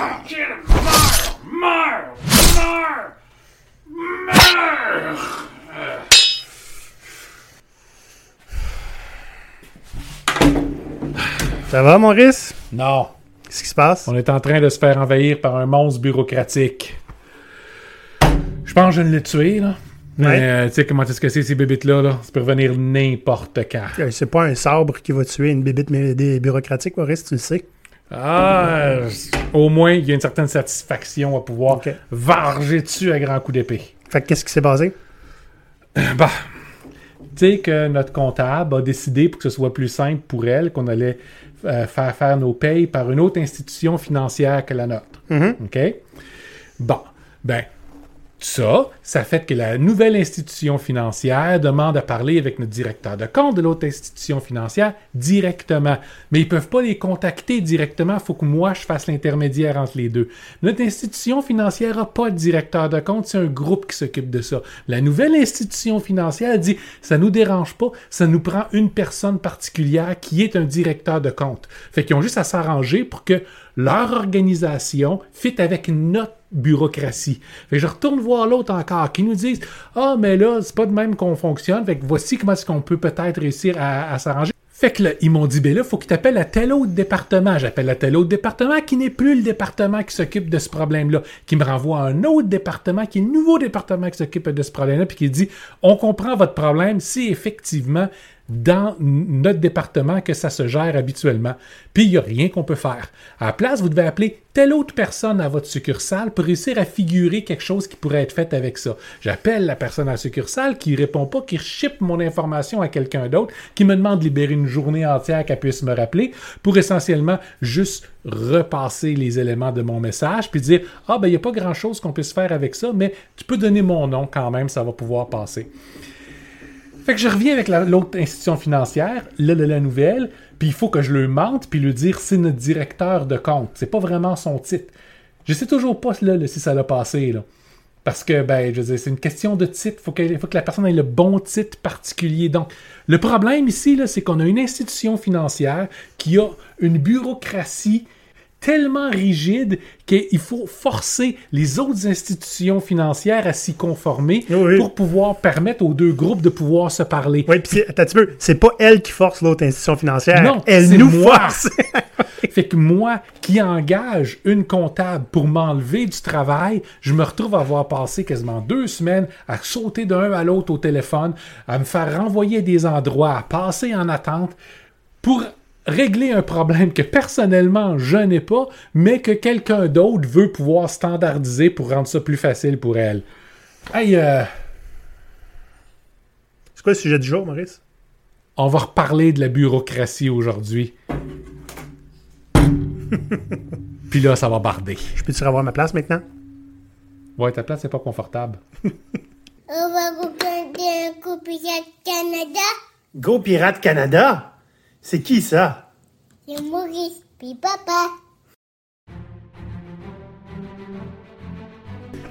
Meurs! Meurs! Meurs! Ça va, Maurice? Non. Qu'est-ce qui se passe? On est en train de se faire envahir par un monstre bureaucratique. Je pense que je l'ai tué, là. Mais Ouais. euh, tu sais comment est-ce que c'est ces bébites-là, là? Ça peut revenir n'importe quand. Euh, C'est pas un sabre qui va tuer une bébite bureaucratiques, Maurice, tu le sais. Ah, euh, au moins, il y a une certaine satisfaction à pouvoir varger dessus à grands coups d'épée. Fait que qu'est-ce qui s'est passé? Bah, tu sais que notre comptable a décidé pour que ce soit plus simple pour elle qu'on allait euh, faire faire nos payes par une autre institution financière que la nôtre. Mhm. OK? Bon, ben, ça, ça fait que la nouvelle institution financière demande à parler avec notre directeur de compte de l'autre institution financière directement. Mais ils peuvent pas les contacter directement. Il faut que moi, je fasse l'intermédiaire entre les deux. Notre institution financière n'a pas de directeur de compte. C'est un groupe qui s'occupe de ça. La nouvelle institution financière dit, ça nous dérange pas. Ça nous prend une personne particulière qui est un directeur de compte. Fait qu'ils ont juste à s'arranger pour que leur organisation fit avec notre bureaucratie. Fait que je retourne voir l'autre encore qui nous disent Ah, mais là, c'est pas de même qu'on fonctionne. Fait que voici comment est-ce qu'on peut peut-être réussir à, s'arranger. Fait que là, ils m'ont dit, ben là, faut que tu appelles à tel autre département. J'appelle à tel autre département qui n'est plus le département qui s'occupe de ce problème-là, qui me renvoie à un autre département qui est le nouveau département qui s'occupe de ce problème-là, puis qui dit, on comprend votre problème si effectivement dans notre département que ça se gère habituellement. Puis il n'y a rien qu'on peut faire. À la place, vous devez appeler telle autre personne à votre succursale pour réussir à figurer quelque chose qui pourrait être fait avec ça. J'appelle la personne à la succursale qui répond pas, qui ship mon information à quelqu'un d'autre, qui me demande de libérer une journée entière qu'elle puisse me rappeler pour essentiellement juste repasser les éléments de mon message puis dire ah ben il n'y a pas grand chose qu'on puisse faire avec ça mais tu peux donner mon nom quand même ça va pouvoir passer. Fait que je reviens avec la- l'autre institution financière, là, là, la nouvelle, puis il faut que je le mente, puis lui dire c'est notre directeur de compte. C'est pas vraiment son titre. Je sais toujours pas là, si ça l'a passé. Parce que, ben, je c'est une question de titre. Faut Il faut que la personne ait le bon titre particulier. Donc, le problème ici, c'est qu'on a une institution financière qui a une bureaucratie tellement rigide qu'il faut forcer les autres institutions financières à s'y conformer Oui. pour pouvoir permettre aux deux groupes de pouvoir se parler. Oui, puis attends un petit peu, c'est pas elle qui force l'autre institution financière. Non, elle nous moi. force. Fait que moi, qui engage une comptable pour m'enlever du travail, je me retrouve à avoir passé quasiment deux semaines à sauter d'un à l'autre au téléphone, à me faire renvoyer des endroits, à passer en attente pour régler un problème que personnellement je n'ai pas, mais que quelqu'un d'autre veut pouvoir standardiser pour rendre ça plus facile pour elle. Hey, euh, c'est quoi le sujet du jour, Maurice? on va reparler de la bureaucratie aujourd'hui. Puis là, ça va barder. Je peux-tu revoir ma place maintenant? Ouais, ta place, c'est pas confortable. On va regarder un coup Pirate Canada. Go Pirate Canada? C'est qui ça? C'est Maurice, puis papa.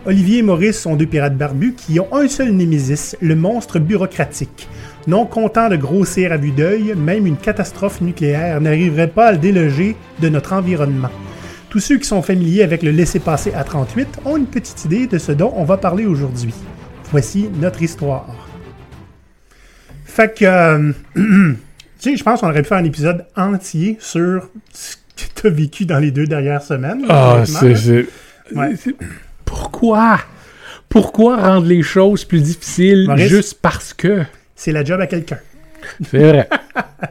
Olivier et Maurice sont deux pirates barbus qui ont un seul némésis, le monstre bureaucratique. Non content de grossir à vue d'œil, même une catastrophe nucléaire n'arriverait pas à le déloger de notre environnement. Tous ceux qui sont familiers avec le laissez-passer à 38 ont une petite idée de ce dont on va parler aujourd'hui. Voici notre histoire. Fait que, euh, tu sais, je pense qu'on aurait pu faire un épisode entier sur ce que tu as vécu dans les deux dernières semaines. là. c'est. Ouais. Pourquoi? Pourquoi rendre les choses plus difficiles Maurice? juste parce que? C'est la job à quelqu'un. C'est vrai.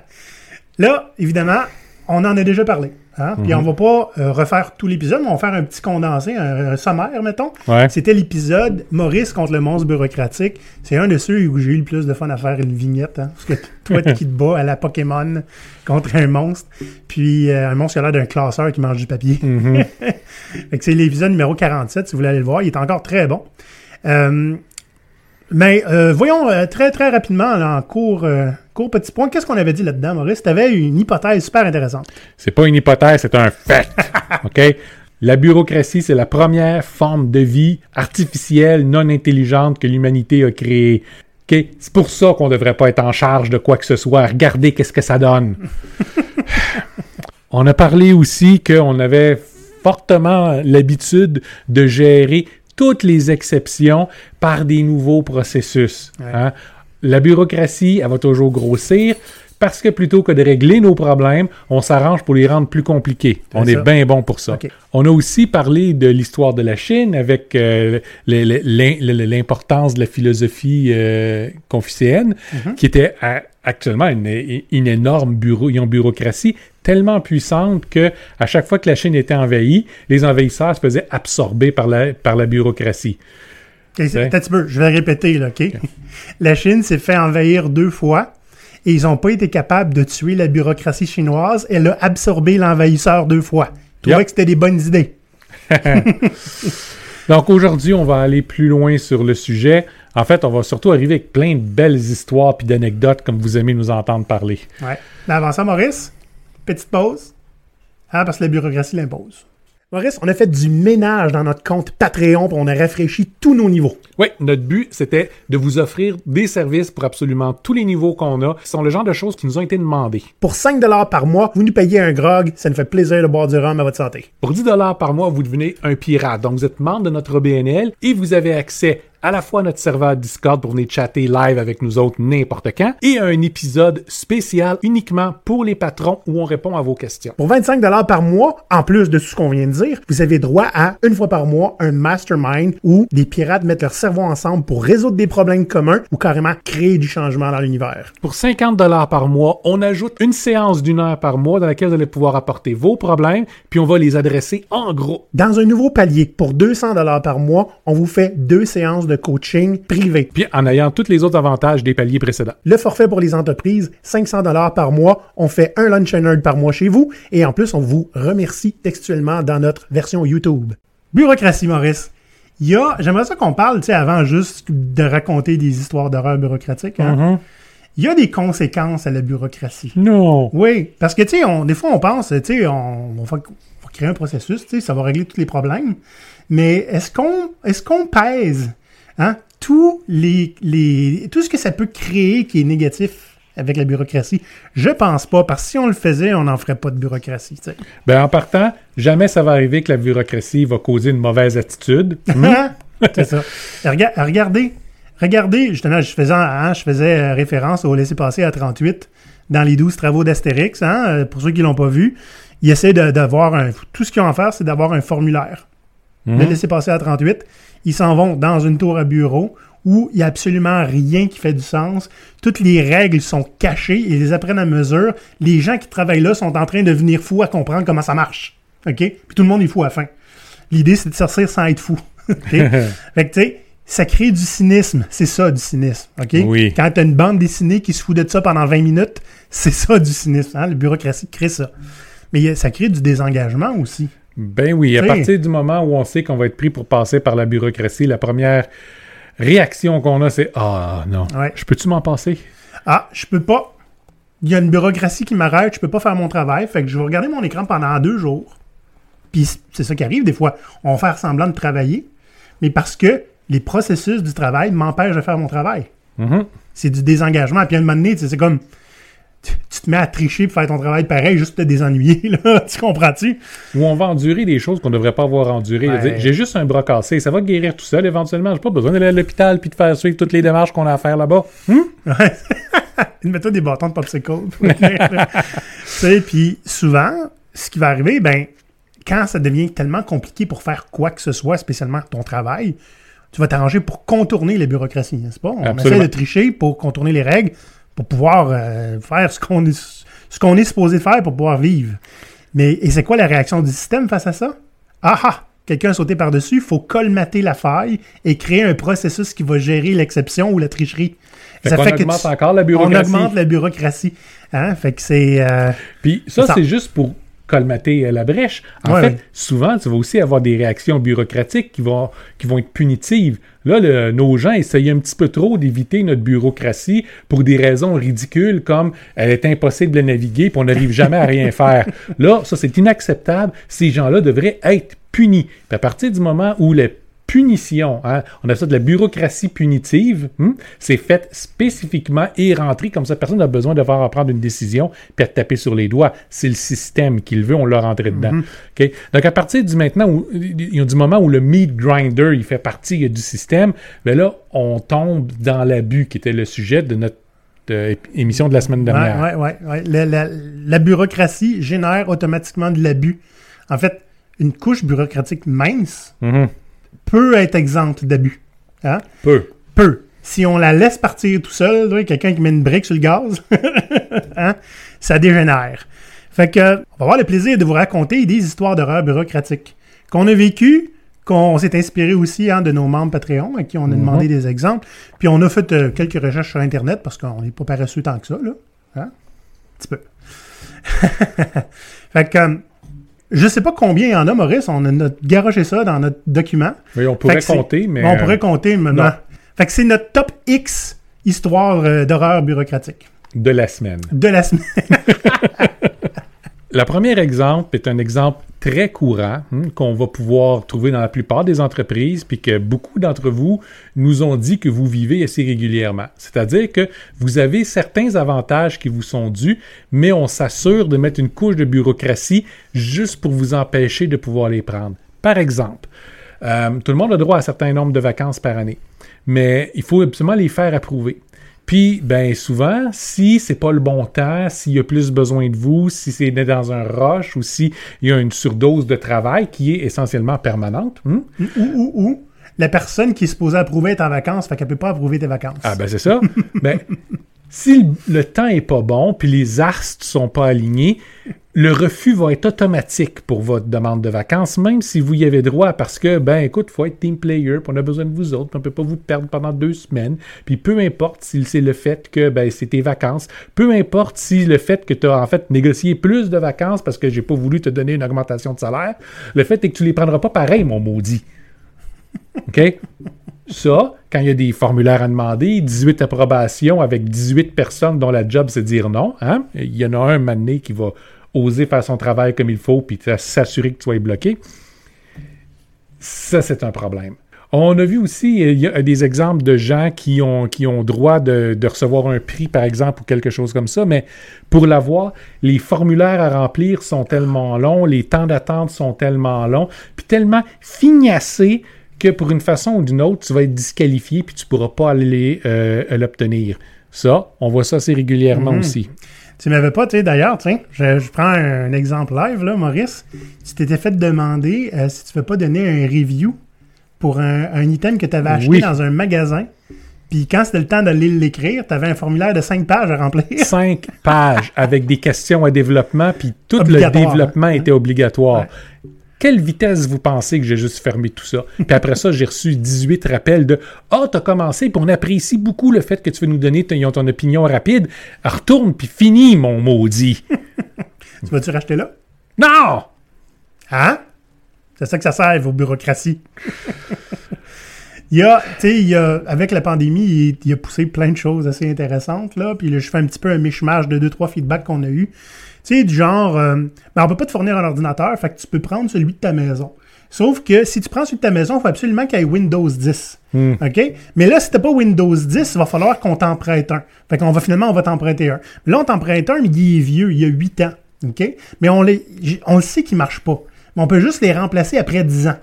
Là, évidemment, on en a déjà parlé. Hein? Puis Mhm. on va pas euh, refaire tout l'épisode, mais on va faire un petit condensé, un, un sommaire, mettons. Ouais. C'était l'épisode Maurice contre le monstre bureaucratique. C'est un de ceux où j'ai eu le plus de fun à faire une vignette. Hein? Parce que toi qui te bats à la Pokémon contre un monstre. Puis euh, un monstre qui a l'air d'un classeur qui mange du papier. Mhm. Fait que c'est l'épisode numéro 47, si vous voulez aller le voir. Il est encore très bon. Euh, mais euh, voyons euh, très très rapidement là, en court, euh, court petit point. Qu'est-ce qu'on avait dit là-dedans, Maurice? Tu avais une hypothèse super intéressante. C'est pas une hypothèse, c'est un fait. OK? La bureaucratie, c'est la première forme de vie artificielle, non intelligente que l'humanité a créée. OK? C'est pour ça qu'on devrait pas être en charge de quoi que ce soit. Regardez qu'est-ce que ça donne. On a parlé aussi qu'on avait fortement l'habitude de gérer toutes les exceptions par des nouveaux processus. Ouais. hein. La bureaucratie, elle va toujours grossir parce que plutôt que de régler nos problèmes, on s'arrange pour les rendre plus compliqués. On est bien bon pour ça. On a aussi parlé de l'histoire de la Chine avec euh, l'importance de la philosophie euh, confucéenne, Mhm. qui était à- actuellement une, une énorme bureau, une bureaucratie tellement puissante que à chaque fois que la Chine était envahie, les envahisseurs se faisaient absorber par la, par la bureaucratie. Ok, c'est- attends un petit peu, je vais répéter, là, OK? La Chine s'est fait envahir deux fois et ils n'ont pas été capables de tuer la bureaucratie chinoise. Elle a absorbé l'envahisseur deux fois. Tu trouvais Yep. que c'était des bonnes idées. Donc aujourd'hui, on va aller plus loin sur le sujet. En fait, on va surtout arriver avec plein de belles histoires puis d'anecdotes comme vous aimez nous entendre parler. Ouais. Mais avant ça, Maurice, petite pause. Ah, parce que la bureaucratie l'impose. Maurice, on a fait du ménage dans notre compte Patreon puis on a rafraîchi tous nos niveaux. Oui, notre but, c'était de vous offrir des services pour absolument tous les niveaux qu'on a. Ce sont le genre de choses qui nous ont été demandées. Pour 5 par mois, vous nous payez un grog. Ça nous fait plaisir de boire du rhum à votre santé. Pour 10 dollars par mois, vous devenez un pirate. Donc, vous êtes membre de notre OBNL et vous avez accès à la fois notre serveur Discord pour venir chatter live avec nous autres n'importe quand et un épisode spécial uniquement pour les patrons où on répond à vos questions. Pour 25 par mois, en plus de tout ce qu'on vient de dire, vous avez droit à, une fois par mois, un mastermind où des pirates mettent leur cerveau ensemble pour résoudre des problèmes communs ou carrément créer du changement dans l'univers. Pour 50 dollars par mois, on ajoute une séance d'une heure par mois dans laquelle vous allez pouvoir apporter vos problèmes puis on va les adresser en gros. Dans un nouveau palier, pour 200 par mois, on vous fait deux séances de coaching privé. Puis en ayant tous les autres avantages des paliers précédents. Le forfait pour les entreprises, 500 dollars par mois. On fait un lunch and learn par mois chez vous et en plus, on vous remercie textuellement dans notre version YouTube. Bureaucratie, Maurice. Il y a, j'aimerais ça qu'on parle, tu sais, avant juste de raconter des histoires d'horreur bureaucratique. hein. Il y a des conséquences à la bureaucratie. Non. Oui, parce que, tu sais, des fois, on pense, tu sais, on, on va, créer un processus, tu sais, ça va régler tous les problèmes. Mais est-ce qu'on est-ce qu'on pèse hein, tous les, les, tout ce que ça peut créer qui est négatif avec la bureaucratie? Je pense pas, parce que si on le faisait, on n'en ferait pas de bureaucratie. Ben en partant, jamais ça va arriver que la bureaucratie va causer une mauvaise attitude. Hein? C'est ça. Rega- regardez, regardez, justement, je faisais, hein, je faisais euh, référence au laisser-passer à 38 dans les 12 travaux d'Astérix. Hein, euh, pour ceux qui l'ont pas vu, ils essaient d'avoir un. Tout ce qu'ils ont à faire, c'est d'avoir un formulaire. Le laisser-passer à 38. Ils s'en vont dans une tour à bureau où il n'y a absolument rien qui fait du sens. Toutes les règles sont cachées. Ils les apprennent à mesure. Les gens qui travaillent là sont en train de devenir fous à comprendre comment ça marche. OK? Puis tout le monde est fou à la fin. L'idée, c'est de sortir sans être fou. OK? fait que, tu sais, ça crée du cynisme. C'est ça, du cynisme. OK? Oui. Quand tu as une bande dessinée qui se fout de ça pendant 20 minutes, c'est ça, du cynisme. Hein? La bureaucratie crée ça. Mais ça crée du désengagement aussi. Ben oui, à partir du moment où on sait qu'on va être pris pour passer par la bureaucratie, la première réaction qu'on a, c'est Ah non, Ouais. je peux-tu m'en passer? Ah, je peux pas. Il y a une bureaucratie qui m'arrête, je peux pas faire mon travail. Fait que je vais regarder mon écran pendant deux jours. Puis c'est ça qui arrive des fois. On va faire semblant de travailler, mais parce que les processus du travail m'empêchent de faire mon travail. Mhm. C'est du désengagement. Puis à un moment donné, tu sais, c'est comme. Tu, tu te mets à tricher pour faire ton travail pareil, juste pour te désennuyer, là. tu comprends-tu? Où on va endurer des choses qu'on ne devrait pas avoir endurées. Ouais. J'ai juste un bras cassé, ça va guérir tout seul éventuellement. J'ai pas besoin d'aller à l'hôpital puis de faire suivre toutes les démarches qu'on a à faire là-bas. Ouais. Mets-toi des bâtons de popsicle. tu sais, puis souvent, ce qui va arriver, ben, quand ça devient tellement compliqué pour faire quoi que ce soit, spécialement ton travail, tu vas t'arranger pour contourner la bureaucratie, n'est-ce pas? On Absolument. essaie de tricher pour contourner les règles, pour pouvoir euh, faire ce qu'on est, ce qu'on est supposé faire pour pouvoir vivre. Mais et c'est quoi la réaction du système face à ça? Ah ah! Quelqu'un a sauté par-dessus, il faut colmater la faille et créer un processus qui va gérer l'exception ou la tricherie. Fait qu'on augmente encore la On bureaucratie. augmente la bureaucratie. Hein? Fait que c'est. euh, Puis ça, Ça. c'est juste pour colmater euh, la brèche. En Ouais, fait, souvent, tu vas aussi avoir des réactions bureaucratiques qui vont, qui vont être punitives. Là, le- nos gens essayent un petit peu trop d'éviter notre bureaucratie pour des raisons ridicules comme elle est impossible de naviguer puis on n'arrive jamais à rien faire. Là, ça, c'est inacceptable. Ces gens-là devraient être punis. Puis à partir du moment où le punition. hein. On a ça de la bureaucratie punitive. hmm? C'est fait spécifiquement et rentré comme ça. Personne n'a besoin de faire prendre une décision puis à taper sur les doigts. C'est le système qui le veut, on l'a rentré dedans. OK? Donc, à partir du maintenant où, il y a du moment où le meat grinder, il fait partie du système, ben là, on tombe dans l'abus qui était le sujet de notre euh, émission de la semaine dernière. Ouais. La, la- la bureaucratie génère automatiquement de l'abus. En fait, une couche bureaucratique mince Mhm. Peut être exempte d'abus. Hein? Peu. Peut. Si on la laisse partir tout seul, quelqu'un qui met une brique sur le gaz, hein, ça dégénère. Fait que, on va avoir le plaisir de vous raconter des histoires d'horreur bureaucratiques qu'on a vécues, qu'on s'est inspiré aussi hein, de nos membres Patreon à qui on a demandé des exemples. Puis on a fait euh, quelques recherches sur Internet parce qu'on n'est pas paresseux tant que ça, là. Hein? Un petit peu. fait que, je sais pas combien il y en a, Maurice. On a notre- garoché ça dans notre document. Oui, on Fait pourrait compter, mais. on euh, pourrait compter maintenant. non. Fait que c'est notre top X histoire euh, d'horreur bureaucratique de la semaine. de la semaine. Le premier exemple est un exemple très courant hein, qu'on va pouvoir trouver dans la plupart des entreprises, puis que beaucoup d'entre vous nous ont dit que vous vivez assez régulièrement. C'est-à-dire que vous avez certains avantages qui vous sont dus, mais on s'assure de mettre une couche de bureaucratie juste pour vous empêcher de pouvoir les prendre. Par exemple, euh, tout le monde a droit à un certain nombre de vacances par année, mais il faut absolument les faire approuver. Puis, ben souvent, si c'est pas le bon temps, s'il y a plus besoin de vous, si c'est né dans un rush ou s'il y a une surdose de travail qui est essentiellement permanente, hmm? ou, ou, ou, la personne qui est supposée approuver est en vacances, fait qu'elle peut pas approuver tes vacances. ah ben c'est ça. ben, si le, temps est pas bon, puis les astres sont pas alignés, le refus va être automatique pour votre demande de vacances, même si vous y avez droit, parce que, ben écoute, faut être team player, puis on a besoin de vous autres, puis on peut pas vous perdre pendant deux semaines, puis peu importe si c'est le fait que ben, c'est tes vacances, peu importe si le fait que tu as en fait négocié plus de vacances parce que j'ai pas voulu te donner une augmentation de salaire, le fait est que tu les prendras pas pareil, mon maudit. OK? Ça, quand il y a des formulaires à demander, 18 approbations avec 18 personnes dont la job c'est dire non, hein? il y en a un mané qui va oser faire son travail comme il faut puis s'assurer que tu sois bloqué. Ça, c'est un problème. On a vu aussi il y a des exemples de gens qui ont, qui ont droit de, de recevoir un prix, par exemple, ou quelque chose comme ça, mais pour l'avoir, les formulaires à remplir sont tellement longs, les temps d'attente sont tellement longs, puis tellement fignassés que pour une façon ou d'une autre, tu vas être disqualifié puis tu ne pourras pas aller euh, l'obtenir. Ça, on voit ça assez régulièrement Mhm. aussi. Tu m'avais pas, tu sais, d'ailleurs, tiens, je, je prends un, exemple live, là, Maurice. Tu t'étais fait demander euh, si tu ne veux pas donner un review pour un, un item que tu avais acheté Oui. dans un magasin. Puis quand c'était le temps d'aller l'écrire, tu avais un formulaire de 5 pages à remplir. Cinq pages avec des questions à développement, puis tout le développement hein? était obligatoire. Ouais. Quelle vitesse vous pensez que j'ai juste fermé tout ça? Puis après ça, j'ai reçu 18 rappels de Ah, t'as commencé, puis on apprécie beaucoup le fait que tu veux nous donner ton, ton opinion rapide. Retourne, puis finis, mon maudit. Tu vas-tu racheter là? non! Hein? C'est ça que ça sert, vos bureaucraties. il y a, tu sais, avec la pandémie, il, il a poussé plein de choses assez intéressantes, là. Puis là, je fais un petit peu un mishmash de deux, trois feedbacks qu'on a eu. Tu sais, du genre, euh, ben, on peut pas te fournir un ordinateur, fait que tu peux prendre celui de ta maison. Sauf que si tu prends celui de ta maison, il faut absolument qu'il y ait Windows 10. OK? Mais là, si t'as pas Windows 10, il va falloir qu'on t'en prête un. Fait qu'on va finalement, on va t'en prêter un. Mais là, on t'en prête un, mais il est vieux, il y a 8 ans. OK? Mais on, les, on le sait qu'il marche pas. Mais on peut juste les remplacer après 10 ans.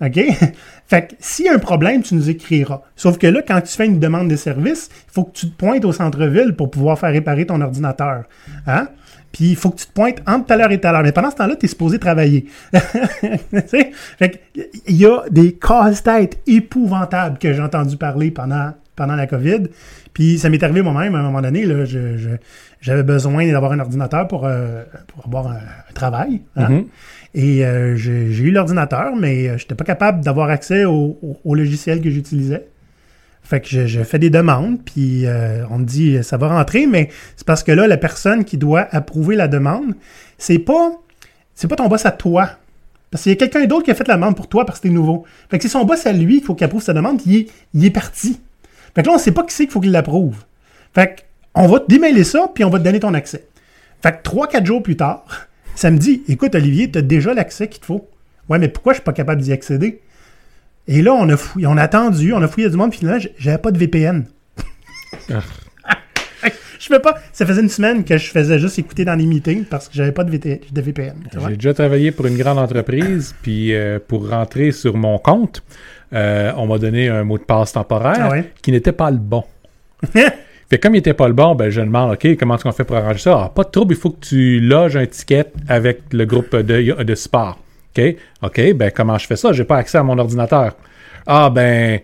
OK? fait que s'il y a un problème, tu nous écriras. Sauf que là, quand tu fais une demande de service, il faut que tu te pointes au centre-ville pour pouvoir faire réparer ton ordinateur. Hein? Puis il faut que tu te pointes entre telle heure et telle heure. Mais pendant ce temps-là, tu es supposé travailler. Il y a des casse-têtes épouvantables que j'ai entendu parler pendant, pendant la COVID. Puis ça m'est arrivé moi-même à un moment donné. Là, je, j'avais besoin d'avoir un ordinateur pour, euh, pour avoir un, un travail. hein. Mhm. Et euh, j'ai j'ai eu l'ordinateur, mais je n'étais pas capable d'avoir accès au, au- au logiciel que j'utilisais. Fait que je, fais des demandes, puis euh, on me dit ça va rentrer, mais c'est parce que là, la personne qui doit approuver la demande, c'est pas c'est pas ton boss à toi. Parce qu'il y a quelqu'un d'autre qui a fait la demande pour toi parce que t'es nouveau. Fait que c'est son boss à lui qu'il faut qu'il approuve sa demande, il est, parti. Fait que là, on sait pas qui c'est qu'il faut qu'il l'approuve. Fait qu'on va te démêler ça, puis on va te donner ton accès. Fait que 3-4 jours plus tard, ça me dit Écoute, Olivier, tu as déjà l'accès qu'il te faut. Ouais, mais pourquoi je suis pas capable d'y accéder? Et là, on a fouillé, on a attendu, on a fouillé du monde, puis finalement, j'avais pas de VPN. Ah. je fais pas. Ça faisait une semaine que je faisais juste écouter dans les meetings parce que j'avais pas de, VT de VPN. J'ai déjà travaillé pour une grande entreprise, puis euh, pour rentrer sur mon compte, euh, on m'a donné un mot de passe temporaire Ah ouais? qui n'était pas le bon. Fait comme il était pas le bon, ben je demande, OK, comment est-ce qu'on fait pour arranger ça? Ah, pas de trouble, il faut que tu loges un ticket avec le groupe de, de support. OK? OK, ben comment je fais ça? J'ai pas accès à mon ordinateur. Ah, ben,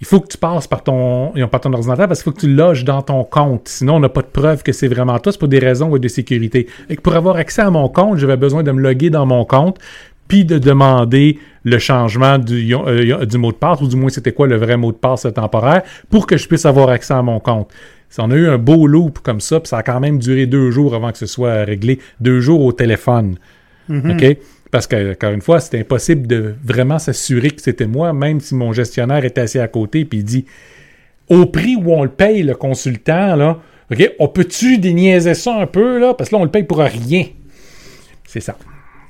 il faut que tu passes par ton, par ton ordinateur parce qu'il faut que tu loges dans ton compte. Sinon, on n'a pas de preuve que c'est vraiment toi. C'est pour des raisons de sécurité. Et que pour avoir accès à mon compte, j'avais besoin de me loguer dans mon compte puis de demander le changement du, euh, du mot de passe, ou du moins c'était quoi le vrai mot de passe temporaire, pour que je puisse avoir accès à mon compte. On a eu un beau loop comme ça, puis ça a quand même duré deux jours avant que ce soit réglé. Deux jours au téléphone. OK? Parce que, encore une fois, c'était impossible de vraiment s'assurer que c'était moi, même si mon gestionnaire était assis à côté, puis il dit au prix où on le paye, le consultant, là, OK, on peut-tu déniaiser ça un peu, là? Parce que là, on le paye pour rien. C'est ça.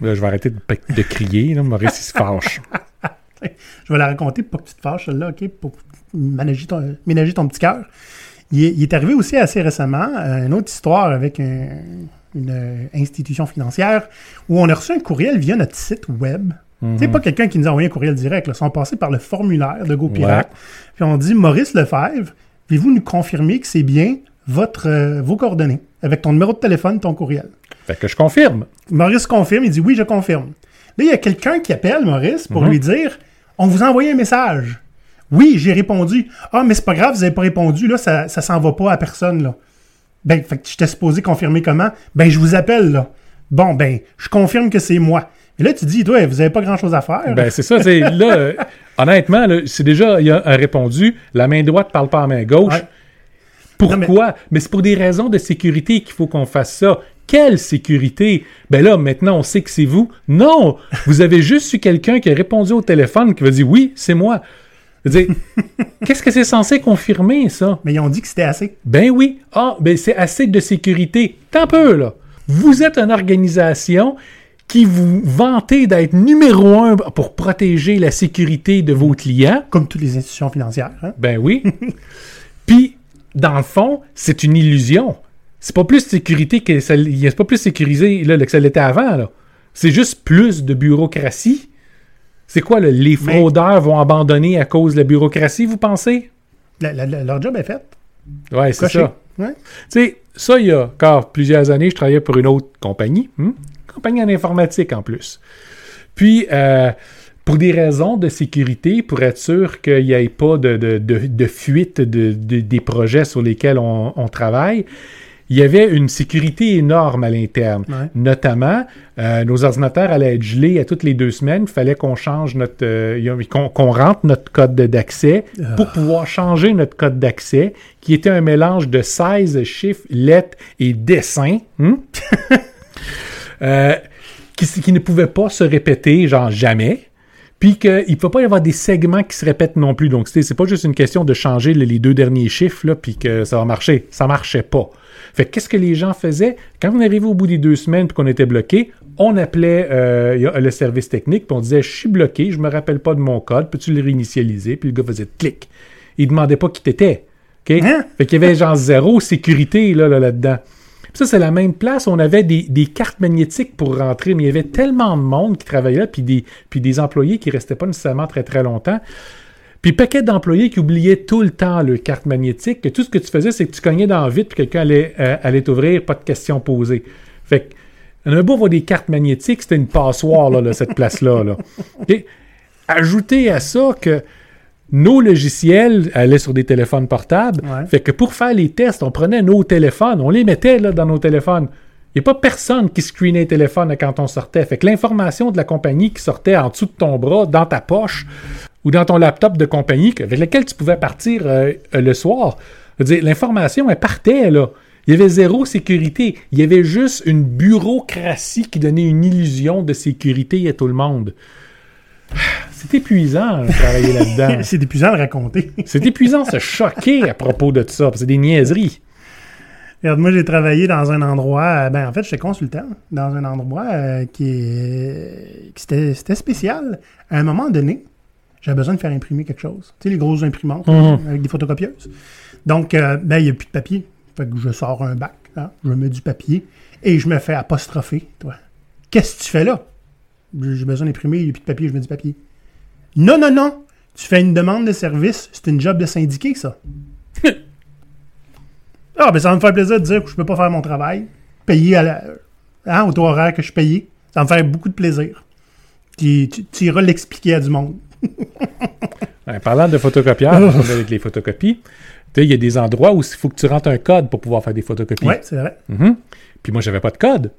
Là, je vais arrêter de, crier, là, Maurice, il se fâche. Je vais la raconter pour que tu te fâches, celle-là, OK? Pour ménager ton, ton petit cœur. Il, est- il est arrivé aussi assez récemment euh, une autre histoire avec un- une euh, institution financière où on a reçu un courriel via notre site web. C'est pas quelqu'un qui nous a envoyé un courriel direct. Là. Ils sont passés par le formulaire de GoPirate. Puis on dit Maurice Lefebvre, pouvez-vous nous confirmer que c'est bien votre, euh, vos coordonnées avec ton numéro de téléphone, ton courriel? Fait que je confirme. Maurice confirme, il dit oui, je confirme. Là, il y a quelqu'un qui appelle Maurice pour lui dire On vous a envoyé un message. Oui, j'ai répondu. Ah, mais c'est pas grave, vous avez pas répondu, là, ça, ça s'en va pas à personne, là. Ben, fait que j'étais supposé confirmer comment? Ben, je vous appelle, là. Bon, ben, je confirme que c'est moi. Et là, tu dis, toi, vous avez pas grand chose à faire. Ben, c'est ça. c'est- Là, euh, honnêtement, là, c'est déjà, il y a un répondu. La main droite parle pas à la main gauche. Ouais. Pourquoi? mais, c'est pour des raisons de sécurité qu'il faut qu'on fasse ça. Quelle sécurité? Ben là, maintenant, on sait que c'est vous. Non! Vous avez juste eu quelqu'un qui a répondu au téléphone qui va dire oui, c'est moi. Qu'est-ce que c'est censé confirmer, ça? Mais ils ont dit que c'était assez. Ben oui. Ah, ben c'est assez de sécurité. Tant peu, là. Vous êtes une organisation qui vous vantez d'être numéro un pour protéger la sécurité de vos clients. Comme toutes les institutions financières. Hein? Ben oui. Puis, dans le fond, c'est une illusion. C'est pas plus de sécurité que ça. C'est pas plus sécurisé là, que ça l'était avant, là. C'est juste plus de bureaucratie. C'est quoi, les Mais- fraudeurs vont abandonner à cause de la bureaucratie, vous pensez? La- la- la- leur job est fait. Ouais, c'est ça. Ouais. Tu sais, ça, il y a encore plusieurs années, je travaillais pour une autre compagnie. hmm? Compagnie en informatique en plus. Puis, euh, pour des raisons de sécurité, pour être sûr qu'il n'y ait pas de, de- de- de fuite de- de- des projets sur lesquels on, on travaille, il y avait une sécurité énorme à l'interne. Ouais. Notamment, euh, nos ordinateurs allaient être gelés à toutes les deux semaines. Il fallait qu'on change notre, euh, qu'on rentre notre code de- d'accès pour pouvoir changer notre code d'accès, qui était un mélange de 16 chiffres, lettres et dessins. hmm? Euh, qui, qui ne pouvait pas se répéter, genre jamais. Puis qu'il ne peut pas y avoir des segments qui se répètent non plus. Donc, c'est pas juste une question de changer le- les deux derniers chiffres, là, puis que ça va marcher. Ça marchait pas. Fait que qu'est-ce que les gens faisaient? Quand on arrivait au bout des deux semaines puis qu'on était bloqué, on appelait euh, le service technique puis on disait « Je suis bloqué, je me rappelle pas de mon code, peux-tu le réinitialiser? » Puis le gars faisait « clic ». Il demandait pas qui t'étais. OK? Hein? Fait qu'il y avait genre zéro sécurité là, là, là-dedans. Ça, c'est la même place. On avait des, cartes magnétiques pour rentrer, mais il y avait tellement de monde qui travaillait là, puis des, puis des employés qui restaient pas nécessairement très, très longtemps. Puis paquet d'employés qui oubliaient tout le temps leur carte magnétique, que tout ce que tu faisais, c'est que tu cognais dans le vide, puis quelqu'un allait, euh, allait t'ouvrir, pas de questions posées. Fait que, on a beau avoir des cartes magnétiques, c'était une passoire, là, là, cette place-là. Là. Et ajoutez à ça que nos logiciels allaient sur des téléphones portables. Ouais. Fait que pour faire les tests, on prenait nos téléphones, on les mettait là, dans nos téléphones. Il n'y a pas personne qui screenait les téléphones quand on sortait. Fait que l'information de la compagnie qui sortait en dessous de ton bras, dans ta poche, ou dans ton laptop de compagnie, avec lequel tu pouvais partir euh, euh, le soir, l'information, elle partait, là. Il y avait zéro sécurité. Il y avait juste une bureaucratie qui donnait une illusion de sécurité à tout le monde. C'est épuisant de travailler là-dedans. c'est épuisant de raconter. C'est épuisant de se choquer à propos de tout ça, c'est des niaiseries. Regarde, moi, j'ai travaillé dans un endroit, euh, ben, en fait, j'étais consultant dans un endroit euh, qui, est, qui c'était, spécial. À un moment donné, j'avais besoin de faire imprimer quelque chose. Tu sais, les grosses imprimantes Mhm. avec des photocopieuses. Donc, euh, ben, il n'y a plus de papier. Fait que je sors un bac, hein, je mets du papier et je me fais apostropher. Toi, qu'est-ce que tu fais là? J'ai besoin d'imprimer, il n'y a plus de papier, je mets du papier. Non, non, non! Tu fais une demande de service, c'est une job de syndiqué, ça. ah, ben ça va me faire plaisir de dire que je peux pas faire mon travail, payer à la, hein, au taux horaire que je suis payé. Ça va me faire beaucoup de plaisir. Puis tu, tu iras l'expliquer à du monde. Ouais, parlant de photocopieurs, avec les photocopies, tu sais, il y a des endroits où il faut que tu rentres un code pour pouvoir faire des photocopies. Ouais, c'est vrai. Mhm. Puis moi, j'avais pas de code.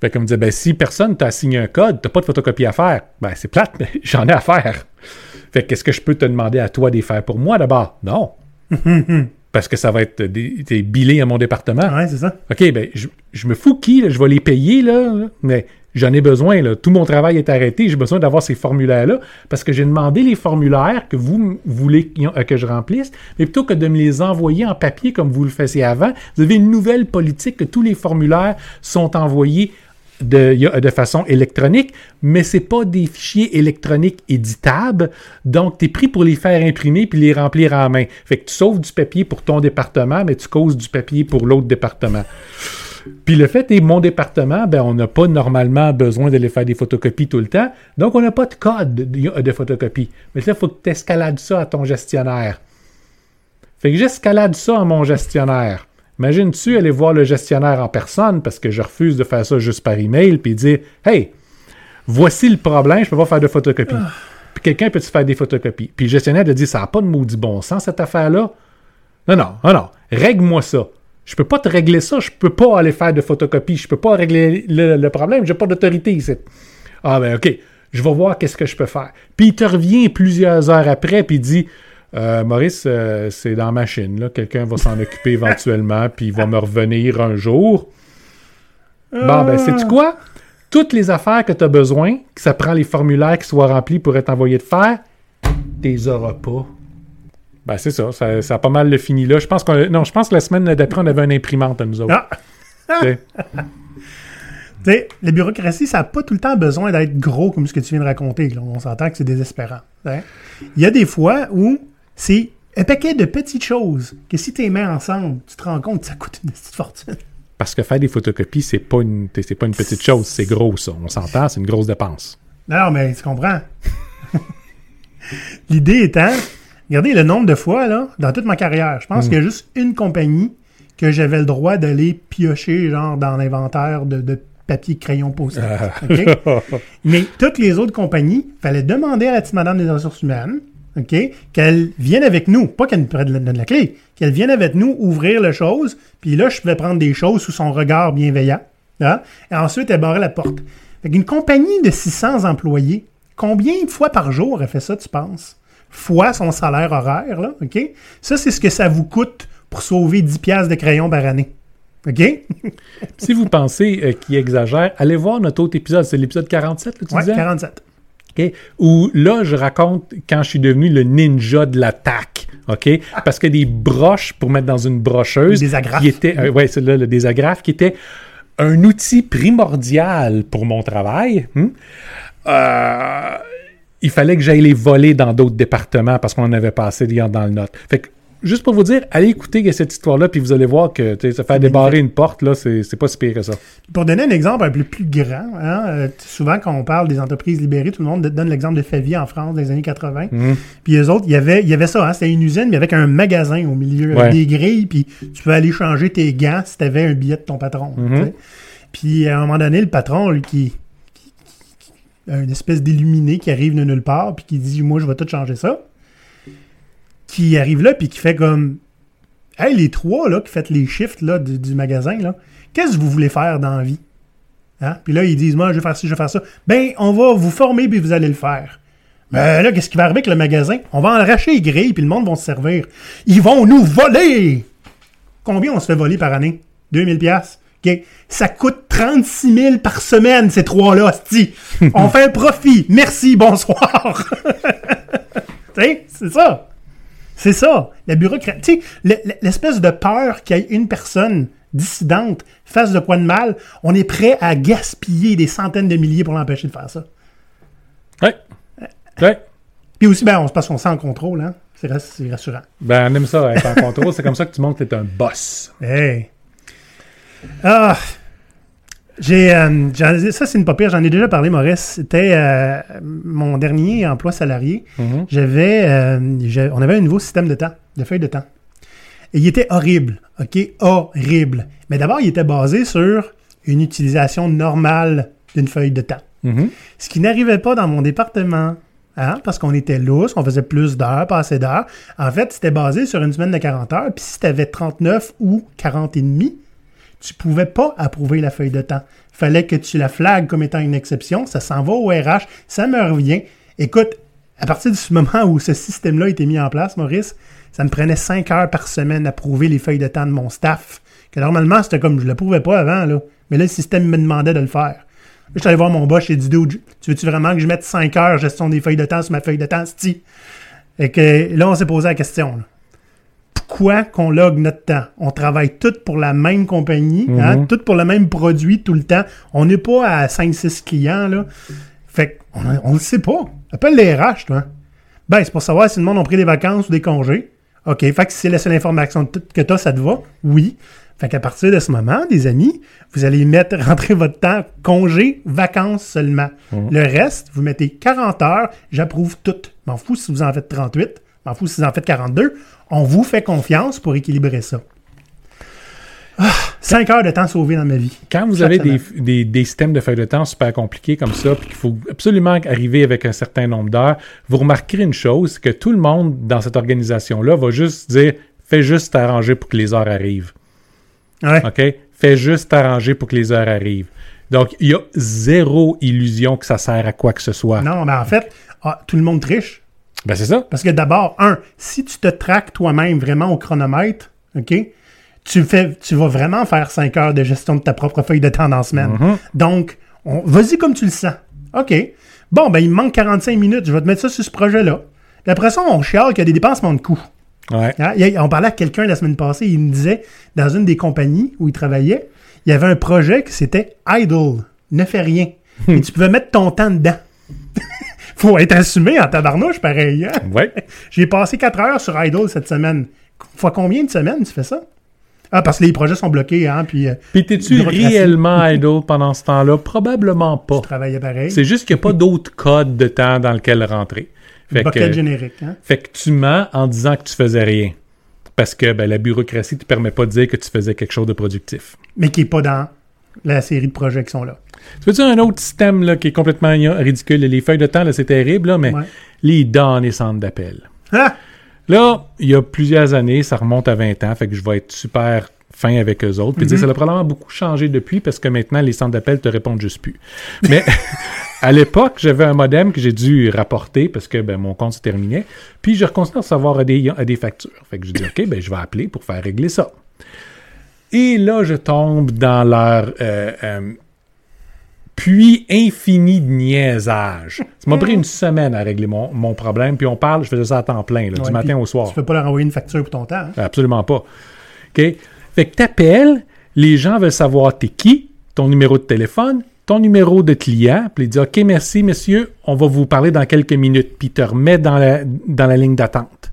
Fait qu'on me disait, ben, si personne t'a assigné un code, t'as pas de photocopie à faire. Ben, c'est plate, mais j'en ai à faire. Fait que, est-ce que je peux te demander à toi de les faire pour moi d'abord? Non. Parce que ça va être des, des billets à mon département. Ouais, c'est ça. OK, ben, je, je me fous qui, là, je vais les payer, là, là, mais j'en ai besoin, là. Tout mon travail est arrêté, j'ai besoin d'avoir ces formulaires-là, parce que j'ai demandé les formulaires que vous voulez euh, que je remplisse, mais plutôt que de me les envoyer en papier comme vous le faisiez avant, vous avez une nouvelle politique que tous les formulaires sont envoyés de, de façon électronique, mais c'est pas des fichiers électroniques éditables. Donc, tu es pris pour les faire imprimer puis les remplir en main. Fait que tu sauves du papier pour ton département, mais tu causes du papier pour l'autre département. Puis le fait est, mon département, ben, on n'a pas normalement besoin d'aller faire des photocopies tout le temps. Donc, on n'a pas de code de, de photocopie. Mais là, il faut que tu escalades ça à ton gestionnaire. Fait que j'escalade ça à mon gestionnaire. Imagine-tu aller voir le gestionnaire en personne parce que je refuse de faire ça juste par email puis dire Hey, voici le problème, je peux pas faire de photocopie. Puis quelqu'un peut-tu faire des photocopies? Puis le gestionnaire te dit Ça n'a pas de maudit bon sens cette affaire-là. Non, non, non, non. Règle-moi ça. Je peux pas te régler ça. Je peux pas aller faire de photocopie. Je peux pas régler le, le problème. J'ai pas d'autorité ici. Ah ben ok. Je vais voir qu'est-ce que je peux faire. Puis il te revient plusieurs heures après puis il dit Euh, Maurice, euh, c'est dans ma machine. Quelqu'un va s'en occuper éventuellement puis il va me revenir un jour. Bon ben sais-tu quoi? Toutes les affaires que tu as besoin, que ça prend les formulaires qui soient remplis pour être envoyés de faire, t'es auras pas. Ben, c'est ça, ça. ça a pas mal le fini là. Je pense qu'on. Non, je pense que la semaine d'après, on avait une imprimante à nous autres. Ah! Tu sais. Tu sais, la bureaucratie, ça n'a pas tout le temps besoin d'être gros comme ce que tu viens de raconter. là. On s'entend que c'est désespérant. hein. Il y a des fois où c'est un paquet de petites choses que si tu les mets ensemble, tu te rends compte que ça coûte une petite fortune. Parce que faire des photocopies, c'est pas une, c'est pas une petite chose, c'est gros ça. On s'entend, c'est une grosse dépense. Non, non, mais tu comprends. L'idée étant, regardez le nombre de fois, là, dans toute ma carrière, je pense qu'il y a juste une compagnie que j'avais le droit d'aller piocher, genre, dans l'inventaire de, de papier, crayon, post OK? Mais toutes les autres compagnies, fallait demander à la petite madame des ressources humaines, OK, qu'elle vienne avec nous, pas qu'elle nous prenne la, clé, qu'elle vienne avec nous ouvrir les choses, puis là, je pouvais prendre des choses sous son regard bienveillant, et ensuite, elle barrait la porte. Fait qu'une compagnie de 600 employés, combien de fois par jour elle fait ça, tu penses? Fois son salaire horaire, là, OK? Ça, c'est ce que ça vous coûte pour sauver 10 piastres de crayon par année. OK? si vous pensez euh, qu'il exagère, allez voir notre autre épisode. C'est l'épisode 47, là, tu Ouais, disais? 47. OK? Où là, je raconte quand je suis devenu le ninja de l'attaque. OK? Parce que des broches pour mettre dans une brocheuse. Des agrafes. Qui était, euh, ouais, c'est là, le désagrafe, qui était un outil primordial pour mon travail. hein. Euh, il fallait que j'aille les voler dans d'autres départements parce qu'on en avait passé dans dans le note. Fait que, juste pour vous dire, allez écouter cette histoire-là, puis vous allez voir que se faire débarrer une porte, là, c'est pas si pire que ça. Pour donner un exemple un peu plus grand, hein, euh, souvent quand on parle des entreprises libérées, tout le monde donne l'exemple de Favi en France dans les années 80. Mhm. Puis eux autres, il y avait, il y avait ça, hein, c'était une usine, mais avec un magasin au milieu, Ouais. avec des grilles, puis tu peux aller changer tes gants si tu avais un billet de ton patron. Mhm. Puis à un moment donné, le patron, lui, qui, qui- qui- qui- une espèce d'illuminé qui arrive de nulle part, puis qui dit Moi, je vais tout changer ça. Qui arrive là, puis qui fait comme Hey, les trois là, qui faites les shifts là, du, du magasin, là, qu'est-ce que vous voulez faire dans la vie? Hein? Puis là, ils disent Moi, je vais faire ci, je vais faire ça. Ben, on va vous former, puis vous allez le faire. Mais là, qu'est-ce qui va arriver avec le magasin? On va arracher les grilles, puis le monde va se servir. Ils vont nous voler! Combien on se fait voler par année? 2000 pièces. OK. Ça coûte 36 000 par semaine, ces trois-là. On fait un profit. Merci, bonsoir. tu sais, c'est ça. C'est ça. La bureaucratie. L'espèce de peur qu'il y ait une personne dissidente fasse de quoi de mal, on est prêt à gaspiller des centaines de milliers pour l'empêcher de faire ça. Ouais. Ouais. Puis aussi, ben, on se passe son sang en contrôle, hein. C'est rassurant. Ben, on aime ça, être en contrôle. C'est comme ça que tu montres que t'es un boss. Hey. Ah. J'ai, euh, ça, c'est une pas pire. J'en ai déjà parlé, Maurice. C'était euh, mon dernier emploi salarié. Mhm. J'avais, euh, on avait un nouveau système de temps, de feuille de temps. Et il était horrible. OK? Horrible. Mais d'abord, il était basé sur une utilisation normale d'une feuille de temps. Mhm. Ce qui n'arrivait pas dans mon département. Hein, parce qu'on était lousse, on faisait plus d'heures, pas assez d'heures. En fait, c'était basé sur une semaine de 40 heures. Puis si tu avais 39 ou 40 et demi, tu pouvais pas approuver la feuille de temps. Fallait que tu la flagues comme étant une exception. Ça s'en va au RH. Ça me revient. Écoute, à partir du moment où ce système-là a été mis en place, Maurice, ça me prenait 5 heures par semaine à prouver les feuilles de temps de mon staff. Que normalement, c'était comme je le prouvais pas avant. Mais là, le système me demandait de le faire. Je suis allé voir mon boss, j'ai dit, tu veux-tu vraiment que je mette 5 heures gestion des feuilles de temps sur ma feuille de temps, sti? Et que là, on s'est posé la question. Pourquoi qu'on log notre temps? On travaille tous pour la même compagnie, hein, Mhm. tous pour le même produit tout le temps. On n'est pas à 5-6 clients, là. Fait qu'on on le sait pas. Appelle les RH, toi. Ben, c'est pour savoir si le monde a pris des vacances ou des congés. OK, fait que si c'est la seule information que tu as, ça te va? Oui. Fait qu'à partir de ce moment, des amis, vous allez mettre, rentrer votre temps congé, vacances seulement. Le reste, vous mettez 40 heures, j'approuve tout. M'en fous si vous en faites 38, m'en fous si vous en faites 42. On vous fait confiance pour équilibrer ça. 5 heures de temps sauvé dans ma vie. Quand vous avez des, semaine. des, des systèmes de feuilles de temps super compliqués comme ça, puis qu'il faut absolument arriver avec un certain nombre d'heures, vous remarquerez une chose, que tout le monde dans cette organisation-là va juste dire fais juste t'arranger pour que les heures arrivent. Ouais. OK? Fais juste t'arranger pour que les heures arrivent. Donc, il y a zéro illusion que ça sert à quoi que ce soit. Non, mais en fait, ah, tout le monde triche. Ben, c'est ça. Parce que d'abord, un, si tu te traques toi-même vraiment au chronomètre, OK, tu, fais, tu vas vraiment faire 5 heures de gestion de ta propre feuille de temps dans la semaine. Donc, on- vas-y comme tu le sens. OK. Bon, ben, il me manque 45 minutes. Je vais te mettre ça sur ce projet-là. Après ça, on chiale qu'il y a des dépensements de coûts. Ouais. Hein, On parlait à quelqu'un la semaine passée, il me disait, dans une des compagnies où il travaillait, il y avait un projet qui c'était idle, ne fais rien. Et tu pouvais mettre ton temps dedans. Faut être assumé en tabarnouche, pareil. hein? Ouais. J'ai passé 4 heures sur idle cette semaine. Fois combien de semaines tu fais ça? Ah, parce que les projets sont bloqués, hein, puis euh, Puis, t'es-tu réellement idle pendant ce temps-là? Probablement pas. je travaillais pareil. C'est juste qu'il n'y a pas d'autre code de temps dans lequel rentrer. Fait Bucket que, générique, hein? fait que tu mens en disant que tu faisais rien. Parce que ben, la bureaucratie ne te permet pas de dire que tu faisais quelque chose de productif. Mais qui n'est pas dans la série de projets qui sont là. Tu veux dire un autre système là, qui est complètement ridicule? Les feuilles de temps, là, c'est terrible, là, mais Ouais. les dans les centres d'appel. Ah! Là, il y a plusieurs années, ça remonte à 20 ans, fait que je vais être super fin avec eux autres. Puis dire, ça a probablement beaucoup changé depuis parce que maintenant, les centres d'appel te répondent juste plus. Mais à l'époque, j'avais un modem que j'ai dû rapporter parce que ben, mon compte se terminait. Puis je reconsidère recevoir à des, à des factures. Fait que je dis, OK, ben, je vais appeler pour faire régler ça. Et là, je tombe dans leur euh, euh, puits infini de niaisage. Ça m'a pris une semaine à régler mon, mon problème. Puis on parle, je faisais ça à temps plein, là, du matin au soir. Tu peux pas leur envoyer une facture pour ton temps. hein? Absolument pas. OK? Fait que t'appelles, les gens veulent savoir t'es qui, ton numéro de téléphone, ton numéro de client, puis ils disent OK, merci, monsieur, on va vous parler dans quelques minutes, puis ils te remet dans la, dans la ligne d'attente.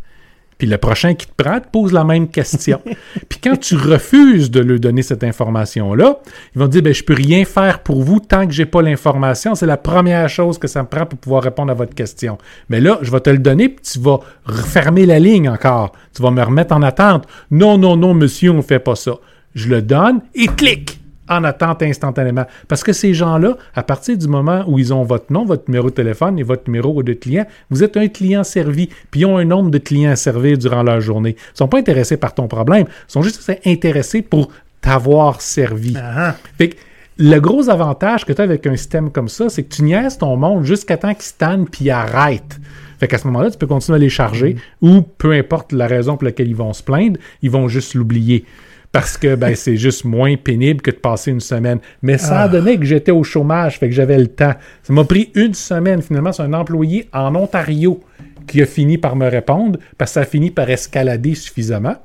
Puis le prochain qui te prend te pose la même question. puis quand tu refuses de leur donner cette information-là, ils vont te dire ben, je peux rien faire pour vous tant que j'ai pas l'information. C'est la première chose que ça me prend pour pouvoir répondre à votre question. Mais là, je vais te le donner, puis tu vas refermer la ligne encore. Tu vas me remettre en attente. Non, non, non, monsieur, on fait pas ça. Je le donne et clic en attente instantanément. Parce que ces gens-là, à partir du moment où ils ont votre nom, votre numéro de téléphone et votre numéro de client, vous êtes un client servi, puis ils ont un nombre de clients à servir durant leur journée. Ils ne sont pas intéressés par ton problème, ils sont juste intéressés pour t'avoir servi. Ah, ah. Fait que le gros avantage que tu as avec un système comme ça, c'est que tu niaises ton monde jusqu'à temps qu'il stanne puis arrête. Fait qu'à ce moment-là, tu peux continuer à les charger ou peu importe la raison pour laquelle ils vont se plaindre, ils vont juste l'oublier. Parce que ben, c'est juste moins pénible que de passer une semaine. Mais ça a donné que j'étais au chômage, fait que j'avais le temps. Ça m'a pris une semaine. Finalement, c'est un employé en Ontario qui a fini par me répondre parce que ça a fini par escalader suffisamment.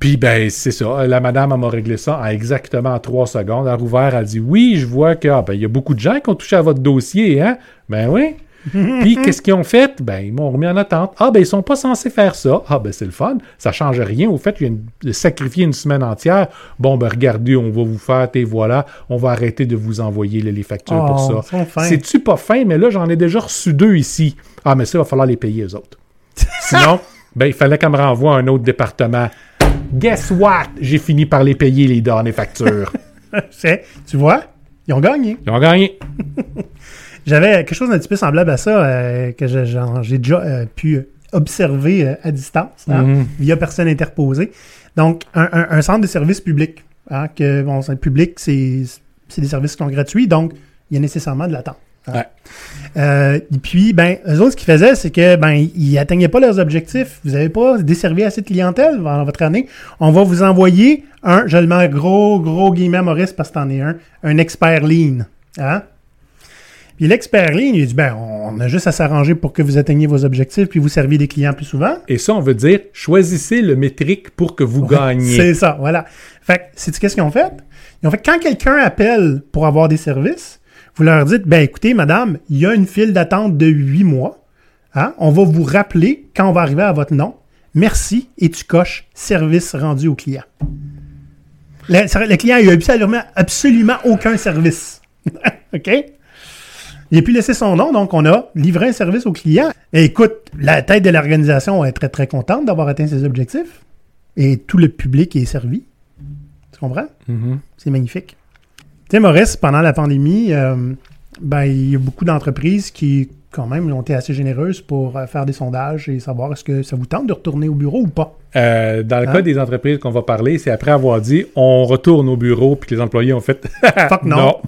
Puis, ben, c'est ça. La madame, m'a réglé ça en exactement trois secondes. Elle a rouvert, elle a dit Oui, je vois que ah, ben, il y a beaucoup de gens qui ont touché à votre dossier, hein? Ben oui. Puis, qu'est-ce qu'ils ont fait? Ben, ils m'ont remis en attente. Ah, ben, ils sont pas censés faire ça. Ah, ben, c'est le fun. Ça change rien au fait viennent de sacrifier une semaine entière. Bon, ben, regardez, on va vous faire, et voilà, on va arrêter de vous envoyer les, les factures Oh, pour ils ça. C'est-tu pas fin? Mais là, j'en ai déjà reçu deux ici. Ah, mais ça, il va falloir les payer, eux autres. Sinon, ben, il fallait qu'elle me renvoie à un autre département. Guess what? J'ai fini par les payer, les dernières factures. Tu vois, ils ont gagné. Ils ont gagné. J'avais quelque chose d'un petit peu semblable à ça euh, que j'ai déjà euh, pu observer euh, à distance, hein, Mhm. via personne interposée. Donc, un, un- un centre de service public. Hein, que, bon, c'est public, c'est des services qui sont gratuits, donc il y a nécessairement de l'attente. hein. Ouais. Euh, et puis, ben, eux autres, ce qu'ils faisaient, c'est que, ben, ils atteignaient pas leurs objectifs. Vous n'avez pas desservi assez de clientèle dans votre année. On va vous envoyer un, je le mets gros, gros guillemets, Maurice, parce que t'en es un, un expert lean. Hein? Puis l'expert lean, il dit, ben, on a juste à s'arranger pour que vous atteigniez vos objectifs puis vous serviez des clients plus souvent. Et ça, on veut dire, choisissez le métrique pour que vous gagniez. C'est ça, voilà. Fait que, sais-tu qu'est-ce qu'ils ont fait? Ils ont fait, quand quelqu'un appelle pour avoir des services, vous leur dites, ben écoutez, madame, il y a une file d'attente de huit mois. Hein? On va vous rappeler quand on va arriver à votre nom. Merci, et tu coches service rendu au client. Le, le client a eu absolument, absolument aucun service. OK? Il a pu laisser son nom, donc on a livré un service au client. Et écoute, la tête de l'organisation est très, très contente d'avoir atteint ses objectifs. Et tout le public est servi. Tu comprends? Mhm. C'est magnifique. Tu sais, Maurice, pendant la pandémie, euh, ben, il y a beaucoup d'entreprises qui, quand même, ont été assez généreuses pour euh, faire des sondages et savoir est-ce que ça vous tente de retourner au bureau ou pas. Euh, dans le Hein? cas des entreprises qu'on va parler, c'est après avoir dit on retourne au bureau, puis que les employés ont fait Fuck non.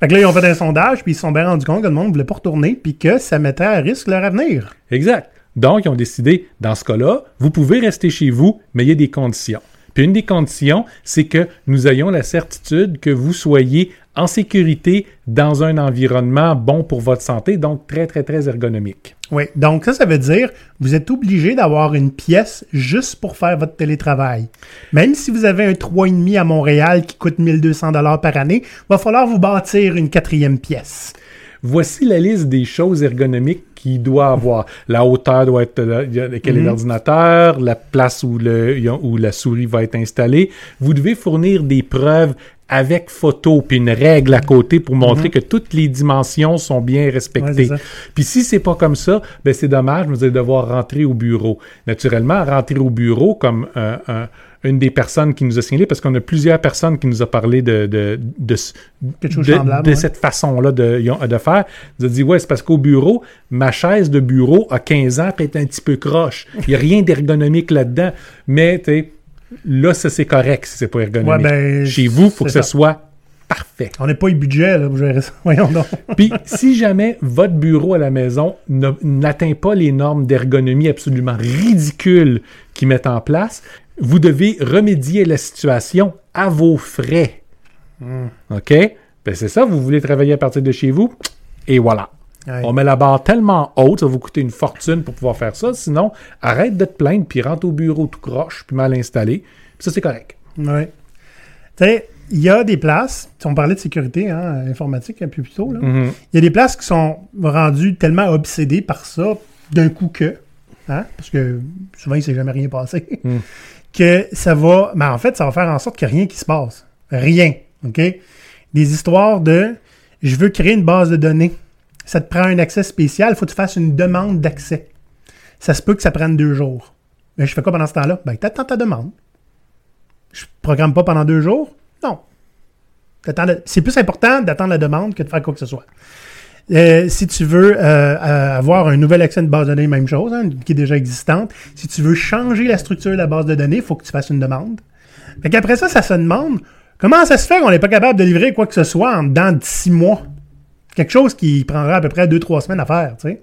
Fait que là, ils ont fait un sondage, puis ils se sont bien rendus compte que le monde ne voulait pas retourner, puis que ça mettait à risque leur avenir. Exact. Donc, ils ont décidé, dans ce cas-là, vous pouvez rester chez vous, mais il y a des conditions. Puis une des conditions, c'est que nous ayons la certitude que vous soyez en sécurité dans un environnement bon pour votre santé, donc très, très, très ergonomique. Oui, donc ça, ça veut dire vous êtes obligé d'avoir une pièce juste pour faire votre télétravail. Même si vous avez un 3,5 à Montréal qui coûte 1200 dollars par année, va falloir vous bâtir une quatrième pièce. Voici la liste des choses ergonomiques qu'il doit avoir. La hauteur doit être a- quel est Mhm. l'ordinateur, la place où, le, où la souris va être installée. Vous devez fournir des preuves avec photo puis une règle à côté pour montrer que toutes les dimensions sont bien Mhm. Ouais, respectées. puis si c'est pas comme ça, ben c'est dommage, vous allez devoir rentrer au bureau. Naturellement, rentrer au bureau comme un- un- une des personnes qui nous a signalé, parce qu'on a plusieurs personnes qui nous ont parlé de, de, de, ouais. cette façon-là de, de faire. Ils ont dit, ouais, c'est parce qu'au bureau, ma chaise de bureau a 15 ans, elle est un petit peu croche. Il n'y a rien d'ergonomique là-dedans. Mais, tu là, ça, c'est correct si c'est pas ergonomique. Ouais, ben, Chez vous, il faut que c'est ce ça. soit parfait. On n'a pas eu budget là, pour gérer ça. Voyons donc. Puis, si jamais votre bureau à la maison n'atteint pas les normes d'ergonomie absolument ridicules qu'ils mettent en place, vous devez remédier à la situation à vos frais. OK? Ben, c'est ça, vous voulez travailler à partir de chez vous? Et voilà. On met la barre tellement haute, ça va vous coûter une fortune pour pouvoir faire ça. Sinon, arrête de te plaindre, puis rentre au bureau tout croche, puis mal installé. Puis ça, c'est correct. Ouais. Tu sais, il y a des places, on parlait de sécurité hein, informatique un peu plus tôt. Mhm. Il y a des places qui sont rendues tellement obsédées par ça d'un coup que, hein, parce que souvent il ne s'est jamais rien passé, Mm. que ça va, mais en fait, ça va faire en sorte a rien qui se passe. Rien, OK? Des histoires de, je veux créer une base de données. Ça te prend un accès spécial, il faut que tu fasses une demande d'accès. Ça se peut que ça prenne deux jours. Mais je fais quoi pendant ce temps-là? Ben, t'attends ta demande. Je programme pas pendant deux jours? Non. C'est plus important d'attendre la demande que de faire quoi que ce soit. Euh, si tu veux euh, euh, avoir un nouvel accès à une base de données, même chose, hein, qui est déjà existante. Si tu veux changer la structure de la base de données, il faut que tu fasses une demande. Fait qu'après ça, ça se demande comment ça se fait qu'on n'est pas capable de livrer quoi que ce soit en dedans de six mois? Quelque chose qui prendra à peu près deux, trois semaines à faire, tu sais.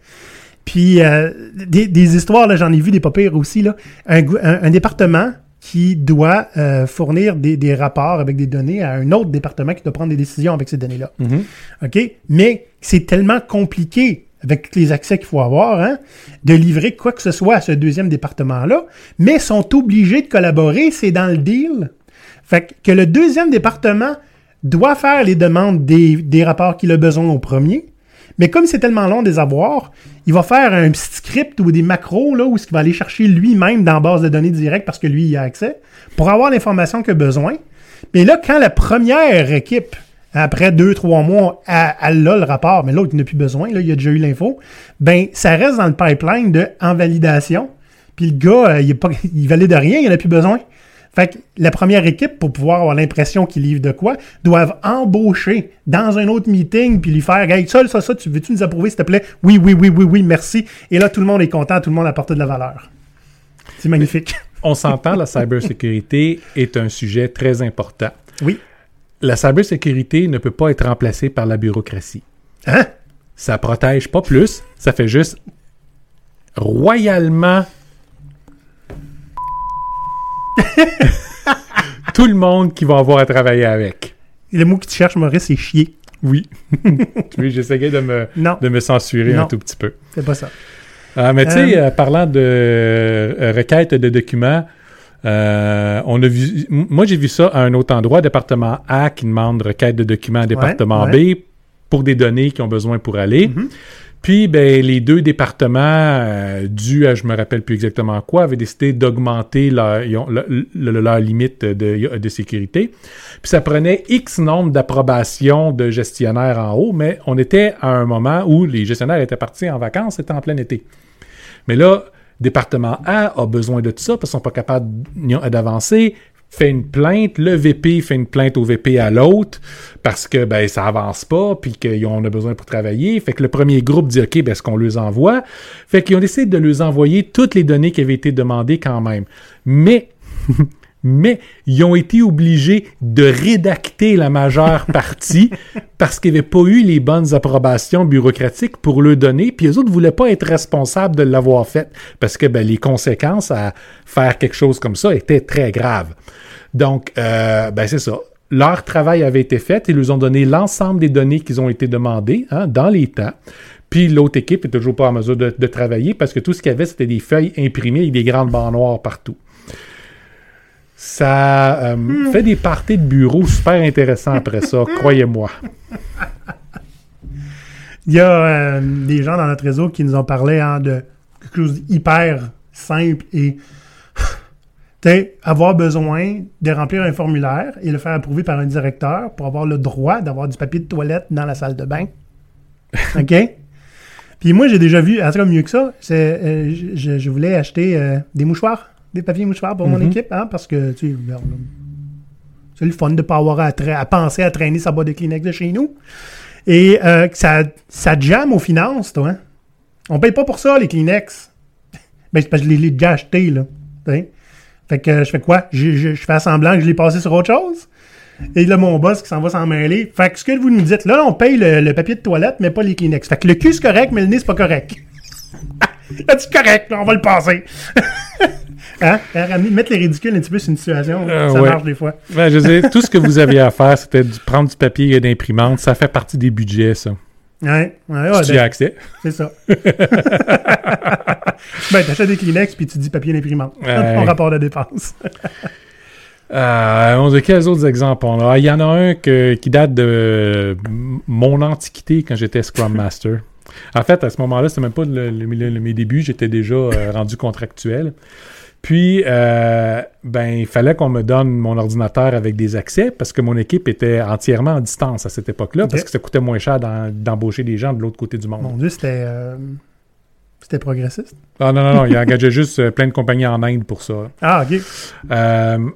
Puis euh, des, des histoires, là, j'en ai vu des pas pires aussi, là. Un, gou- un- un département qui doit euh, fournir des, des rapports avec des données à un autre département qui doit prendre des décisions avec ces données-là. Mhm. OK? Mais c'est tellement compliqué avec les accès qu'il faut avoir, hein, de livrer quoi que ce soit à ce deuxième département-là, mais sont obligés de collaborer, c'est dans le deal. Fait que- le deuxième département doit faire les demandes des, rapports qu'il a besoin au premier, Mais comme c'est tellement long de les avoir, il va faire un petit script ou des macros là, où il va aller chercher lui-même dans la base de données directe parce que lui, il a accès, pour avoir l'information qu'il a besoin. Mais là, quand la première équipe, après deux, trois mois, elle, elle a le rapport, mais l'autre, il n'a plus besoin, là, il a déjà eu l'info, ben, ça reste dans le pipeline de en validation. Puis le gars, euh, il, est pas, il valide rien, il n'a plus besoin. Fait que la première équipe, pour pouvoir avoir l'impression qu'il livre de quoi, doivent embaucher dans un autre meeting puis lui faire Hey, ça, ça, ça, tu veux-tu nous approuver, s'il te plaît? Oui, oui, oui, oui, oui, merci. Et là, tout le monde est content, tout le monde apporte de la valeur. C'est magnifique. On s'entend, la cybersécurité est un sujet très important. Oui. La cybersécurité ne peut pas être remplacée par la bureaucratie. Hein? Ça protège pas plus, ça fait juste royalement tout le monde qui va avoir à travailler avec. Le mot que tu cherches, Maurice, c'est chier. Oui. oui, j'essayais de me, Non, de me censurer Non. un tout petit peu. c'est pas ça. Ah, mais tu sais, euh, parlant de euh, requête de documents, euh, on a vu, moi j'ai vu ça à un autre endroit, département A qui demande requête de documents à département ouais. B pour des données qui ont besoin pour aller. Mhm. Puis ben, les deux départements, euh, dû à je me rappelle plus exactement quoi, avaient décidé d'augmenter leur limite de, de sécurité. Puis ça prenait X nombre d'approbations de gestionnaires en haut, mais on était à un moment où les gestionnaires étaient partis en vacances, c'était en plein été. Mais là, département A a besoin de tout ça parce qu'ils sont pas capables d'avancer. Fait une plainte, le VP fait une plainte au VP à l'autre parce que ben ça avance pas puis qu'on a besoin pour travailler. Fait que le premier groupe dit OK, ben est-ce qu'on les envoie? Fait qu'ils ont décidé de les envoyer toutes les données qui avaient été demandées quand même. Mais mais ils ont été obligés de rédacter la majeure partie parce qu'ils n'avaient pas eu les bonnes approbations bureaucratiques pour le donner, puis eux autres ne voulaient pas être responsables de l'avoir fait parce que ben, les conséquences à faire quelque chose comme ça étaient très graves. Donc, euh, ben c'est ça. Leur travail avait été fait, ils nous ont donné l'ensemble des données qu'ils ont été demandées hein, dans les temps. Puis l'autre équipe est toujours pas en mesure de, travailler parce que tout ce qu'il y avait, c'était des feuilles imprimées avec des grandes bancs noirs partout. Ça euh, fait des parties de bureau super intéressants après ça, croyez-moi. Il y a euh, des gens dans notre réseau qui nous ont parlé hein, de quelque chose d'hyper simple et avoir besoin de remplir un formulaire et le faire approuver par un directeur pour avoir le droit d'avoir du papier de toilette dans la salle de bain. OK? Puis moi, j'ai déjà vu, en tout cas mieux que ça, c'est, euh, je, je voulais acheter euh, des mouchoirs, des papiers mouchoirs pour mon Mhm. équipe, hein, parce que, tu sais, là, c'est le fun de pas avoir à, penser à traîner sa boîte de Kleenex de chez nous. Et euh, que ça, ça jamme aux finances, toi. Hein? On paye pas pour ça, les Kleenex. Ben, c'est parce que je les ai déjà achetés, là. Fait que euh, je fais quoi? Je, je, je fais semblant que je l'ai passé sur autre chose. Et là, mon boss qui s'en va s'en mêler. Fait que ce que vous nous dites, là, on paye le, le papier de toilette, mais pas les Kleenex. Fait que le cul, c'est correct, mais le nez, c'est pas correct. là, c'est correct, là, on va le passer. hein? Hein, Mettre les ridicules un petit peu sur une situation, Euh, ça ouais. marche des fois. Ben, je veux dire, tout ce que vous aviez à faire, c'était de prendre du papier et d'imprimante. Ça fait partie des budgets, ça. Ouais, ouais, ouais, si tu ben, as accès. c'est ça. ben, t'achètes des Kleenex puis tu dis papier d'imprimante. Ouais. Ton rapport de dépenses. Euh, on a quels autres exemples on a? Il y en a un que- qui date de mon antiquité quand j'étais Scrum Master. En fait, à ce moment-là, c'était même pas le, le- le- le- mes débuts, j'étais déjà euh, rendu contractuel. Puis, euh, ben, il fallait qu'on me donne mon ordinateur avec des accès parce que mon équipe était entièrement à distance à cette époque-là parce que ça coûtait moins cher d'embaucher des gens de l'autre côté du monde. Mon Dieu, c'était. euh, C'était progressiste? Ah non, non, non, il engageait juste euh, plein de compagnies en Inde pour ça. Ah, ok. Euh,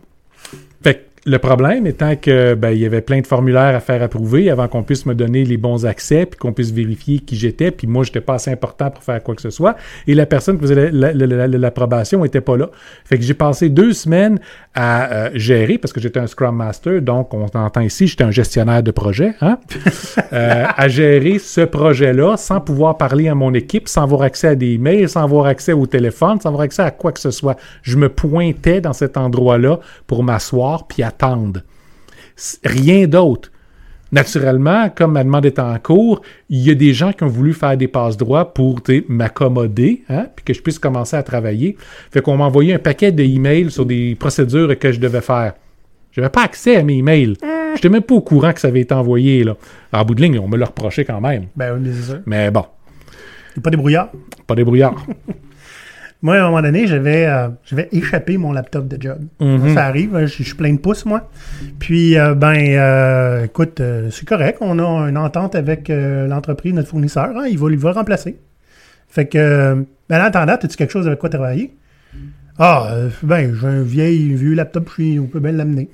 le problème étant que ben, il y avait plein de formulaires à faire approuver avant qu'on puisse me donner les bons accès, puis qu'on puisse vérifier qui j'étais, puis moi, j'étais pas assez important pour faire quoi que ce soit. Et la personne qui faisait la- la- la- la- l'approbation était pas là. Fait que j'ai passé deux semaines à euh, gérer, parce que j'étais un Scrum Master, donc on entend ici, j'étais un gestionnaire de projet, hein, euh, à gérer ce projet-là sans pouvoir parler à mon équipe, sans avoir accès à des mails, sans avoir accès au téléphone, sans avoir accès à quoi que ce soit. Je me pointais dans cet endroit-là pour m'asseoir puis. Rien d'autre. Naturellement, comme ma demande est en cours, il y a des gens qui ont voulu faire des passes droits pour m'accommoder, hein, puis que je puisse commencer à travailler. Fait qu'on m'a envoyé un paquet d'emails sur des procédures que je devais faire. Je n'avais pas accès à mes emails. J'étais même pas au courant que ça avait été envoyé. Là. En bout de ligne, on me l'a reproché quand même. Ben oui, mais c'est ça. Mais bon, pas des brouillards. pas des brouillards. Moi, à un moment donné, j'avais euh, j'avais échappé mon laptop de job. Mhm. Ça arrive, hein, je je suis plein de pouces, moi. Puis, euh, ben, euh, écoute, euh, c'est correct. On a une entente avec euh, l'entreprise, notre fournisseur. hein, il, va, il va le remplacer. Fait que, ben, en attendant, as-tu quelque chose avec quoi travailler? Ah, ben, j'ai un vieil, vieux laptop, puis on peut bien l'amener.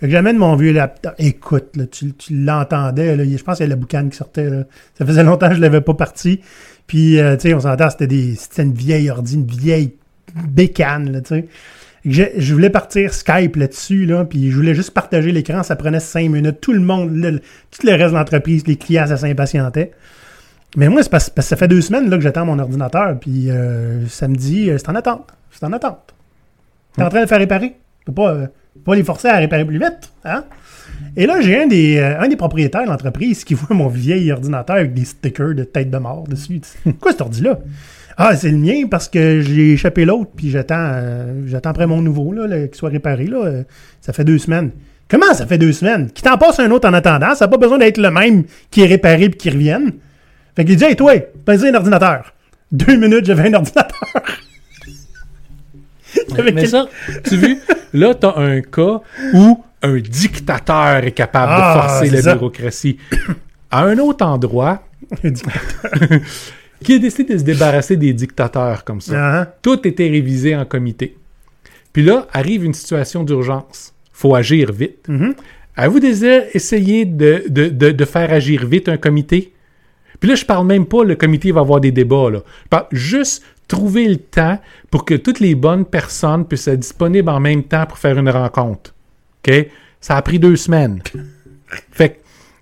Fait que j'amène mon vieux laptop. Écoute, là, tu, tu l'entendais, là, je pense qu'il y a la boucane qui sortait. Là. Ça faisait longtemps que je l'avais pas parti. Puis, euh, tu sais, on s'entend, c'était des, c'était une vieille ordi, une vieille bécane, là, tu sais. Je, je voulais partir Skype là-dessus, là, puis je voulais juste partager l'écran, ça prenait cinq minutes. Tout le monde, le- tout le reste de l'entreprise, les clients, ça s'impatientait. Mais moi, c'est parce, parce que ça fait deux semaines là, que j'attends mon ordinateur, puis euh, samedi, euh, c'est en attente. C'est en attente. T'es en train de le faire réparer? Tu peux pas, euh, pas les forcer à réparer plus vite, hein? Et là, j'ai un des, euh, un des propriétaires de l'entreprise qui voit mon vieil ordinateur avec des stickers de tête de mort dessus. Quoi cet ordi-là? Ah, c'est le mien parce que j'ai échappé l'autre, puis j'attends euh, j'attends après mon nouveau, là, là, qu'il soit réparé. Là, Euh, ça fait deux semaines. Comment ça fait deux semaines? Qui t'en passe un autre en attendant? Ça n'a pas besoin d'être le même qui est réparé puis qui revienne. Fait qu'il dit, hey, toi, vas-y un ordinateur. Deux minutes, j'avais un ordinateur. Mais quel- ça, tu vu, là, tu as un cas où un dictateur est capable Ah, de forcer c'est la ça. bureaucratie. À un autre endroit, qui a décidé de se débarrasser des dictateurs comme ça. Ah, hein? Tout était révisé en comité. Puis là, arrive une situation d'urgence. faut agir vite. Mhm. Avez-vous déjà essayé de, de, de, de faire agir vite un comité? Puis là, je parle même pas, le comité va avoir des débats. Là. Je parle juste trouver le temps pour que toutes les bonnes personnes puissent être disponibles en même temps pour faire une rencontre. Ça a pris deux semaines. Fait que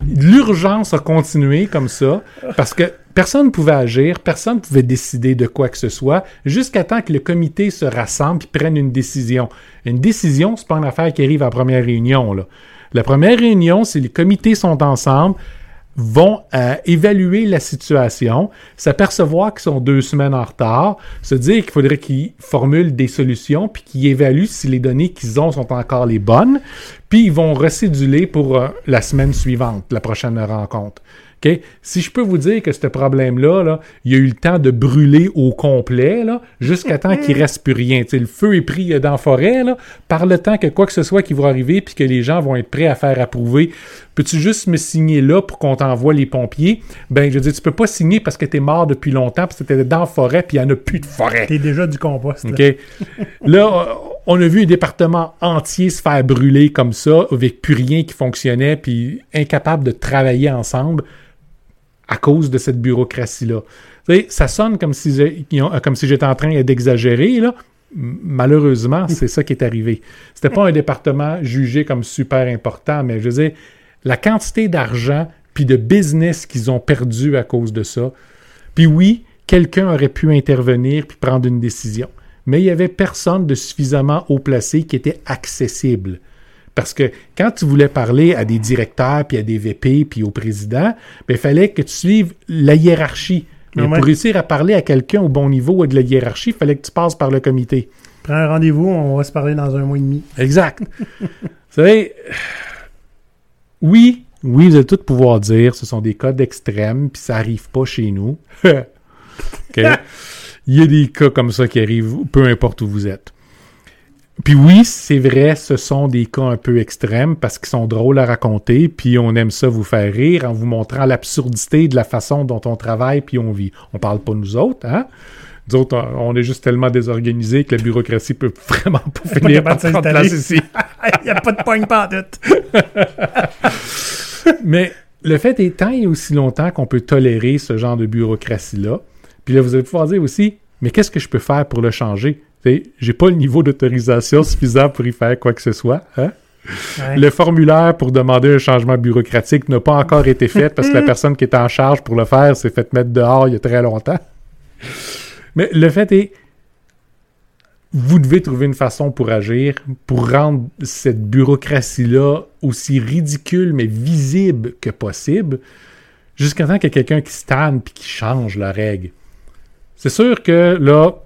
l'urgence a continué comme ça parce que personne ne pouvait agir, personne ne pouvait décider de quoi que ce soit jusqu'à temps que le comité se rassemble et prenne une décision. Une décision, c'est pas une affaire qui arrive à la première réunion. La première réunion, c'est les comités sont ensemble, vont euh, évaluer la situation, s'apercevoir qu'ils sont deux semaines en retard, se dire qu'il faudrait qu'ils formulent des solutions, puis qu'ils évaluent si les données qu'ils ont sont encore les bonnes, puis ils vont recéduler pour euh, la semaine suivante, la prochaine rencontre. Si je peux vous dire que ce problème-là, là, il y a eu le temps de brûler au complet, jusqu'à temps qu'il reste plus rien. Le feu est pris dans la forêt, là, par le temps que quoi que ce soit qui va arriver, puis que les gens vont être prêts à faire approuver. Peux-tu juste me signer là pour qu'on t'envoie les pompiers? Ben, je veux dire, tu peux pas signer parce que t'es mort depuis longtemps, parce que t'étais dans la forêt, puis il y en a plus de forêt. T'es déjà du compost. là. Là, on a vu un département entier se faire brûler comme ça, avec plus rien qui fonctionnait, puis incapable de travailler ensemble à cause de cette bureaucratie-là. Ça sonne comme si, comme si j'étais en train d'exagérer, Malheureusement, c'est ça qui est arrivé. C'était pas un département jugé comme super important, mais je veux dire, la quantité d'argent puis de business qu'ils ont perdu à cause de ça. Puis oui, quelqu'un aurait pu intervenir puis prendre une décision. Mais il y avait personne de suffisamment haut placé qui était accessible. Parce que quand tu voulais parler à des directeurs, puis à des VP, puis au président, ben, il fallait que tu suives la hiérarchie. Mais ouais. pour réussir à parler à quelqu'un au bon niveau de la hiérarchie, il fallait que tu passes par le comité. Prends un rendez-vous, on va se parler dans un mois et demi. Exact. vous savez, oui, oui, vous allez tout pouvoir dire, ce sont des cas d'extrême, puis ça arrive pas chez nous. Il y a des cas comme ça qui arrivent, peu importe où vous êtes. Puis oui, c'est vrai, ce sont des cas un peu extrêmes parce qu'ils sont drôles à raconter, puis on aime ça vous faire rire en vous montrant l'absurdité de la façon dont on travaille puis on vit. On parle pas nous autres, hein? Nous autres, on est juste tellement désorganisés que la bureaucratie peut vraiment pas finir par prendre s'installer. place ici. Il n'y a pas de poigne pas Mais le fait est, tant et aussi longtemps qu'on peut tolérer ce genre de bureaucratie-là, puis là, vous allez pouvoir dire aussi, mais qu'est-ce que je peux faire pour le changer? J'ai pas le niveau d'autorisation suffisant pour y faire quoi que ce soit. Hein? Ouais. Le formulaire pour demander un changement bureaucratique n'a pas encore été fait parce que la personne qui est en charge pour le faire s'est fait mettre dehors il y a très longtemps. Mais le fait est, vous devez trouver une façon pour agir, pour rendre cette bureaucratie-là aussi ridicule mais visible que possible, jusqu'à temps qu'il y ait quelqu'un qui se tanne puis qui change la règle. C'est sûr que là,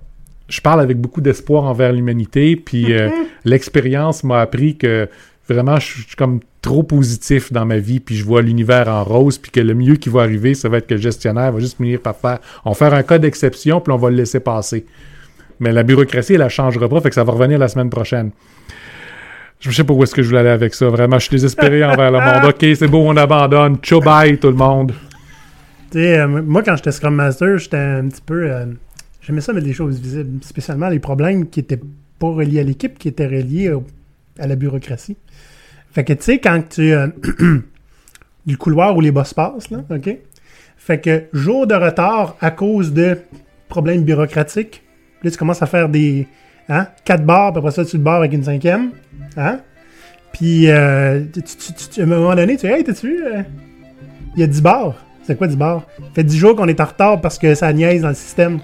je parle avec beaucoup d'espoir envers l'humanité, puis euh, l'expérience m'a appris que vraiment, je suis comme trop positif dans ma vie, puis je vois l'univers en rose, puis que le mieux qui va arriver, ça va être que le gestionnaire va juste finir par faire, on va faire un cas d'exception, puis on va le laisser passer. Mais la bureaucratie, elle ne changera pas, fait que ça va revenir la semaine prochaine. Je sais pas où est-ce que je voulais aller avec ça. Vraiment, je suis désespéré envers le monde. OK, c'est beau, on abandonne. Ciao, bye, tout le monde. Tu sais, euh, moi, quand j'étais Scrum Master, j'étais un petit peu. euh, J'aimais ça mettre des choses visibles, spécialement les problèmes qui étaient pas reliés à l'équipe, qui étaient reliés à la bureaucratie. Fait que, tu sais, quand tu. euh, du couloir où les boss passent, là, OK? Fait que jour de retard à cause de problèmes bureaucratiques, là, tu commences à faire des. Hein? Quatre barres, après ça, tu le barres avec une cinquième. Hein? Puis, euh, tu, tu- tu- à un moment donné, tu dis, hey, t'as-tu vu? euh, Il y a 10 bars. C'est quoi 10 bars? fait 10 jours qu'on est en retard parce que ça niaise dans le système.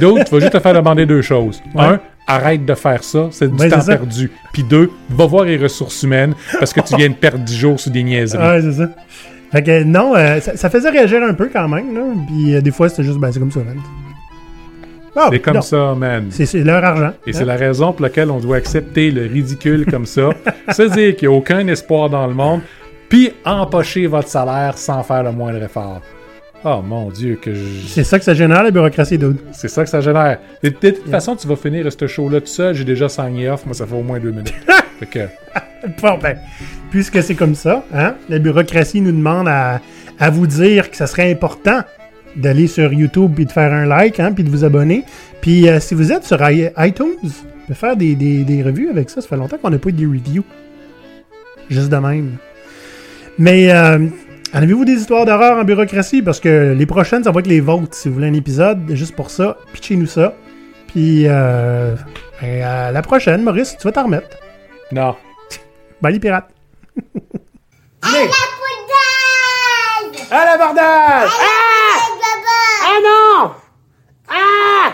D'autres, tu vas juste te faire demander deux choses. Ouais. Un, arrête de faire ça, c'est du Ouais, temps perdu. Puis deux, va voir les ressources humaines parce que tu viens de perdre 10 jours sur des niaiseries. Ouais, c'est ça. Fait que non, euh, ça, ça faisait réagir un peu quand même. Là. Puis euh, des fois, c'était juste, ben, c'est comme ça, man. Ah, c'est comme non. ça, man. C'est c'est leur argent. Et hein. c'est la raison pour laquelle on doit accepter le ridicule comme ça. Se dire qu'il n'y a aucun espoir dans le monde, puis empocher votre salaire sans faire le moindre effort. Oh mon Dieu, que je... C'est ça que ça génère, la bureaucratie, dude. c'est ça que ça génère. De, toute façon, tu vas finir ce show-là tout seul. J'ai déjà signé off. Moi, ça fait au moins deux minutes. fait que, Bon, ben, puisque c'est comme ça, hein, la bureaucratie nous demande à, à vous dire que ça serait important d'aller sur YouTube puis de faire un like, hein, puis de vous abonner. Puis euh, si vous êtes sur iTunes, de faire des, des, des revues avec ça. Ça fait longtemps qu'on n'a pas eu de reviews. Juste de même. Mais euh, en avez-vous des histoires d'horreur en bureaucratie? Parce que les prochaines, ça va être les vôtres. Si vous voulez un épisode, juste pour ça, pitchez-nous ça. Puis euh, ben, à la prochaine, Maurice, tu vas t'en remettre. non. Bye les pirates! À la poudre À l'abordage! Ah! Ah non! Ah!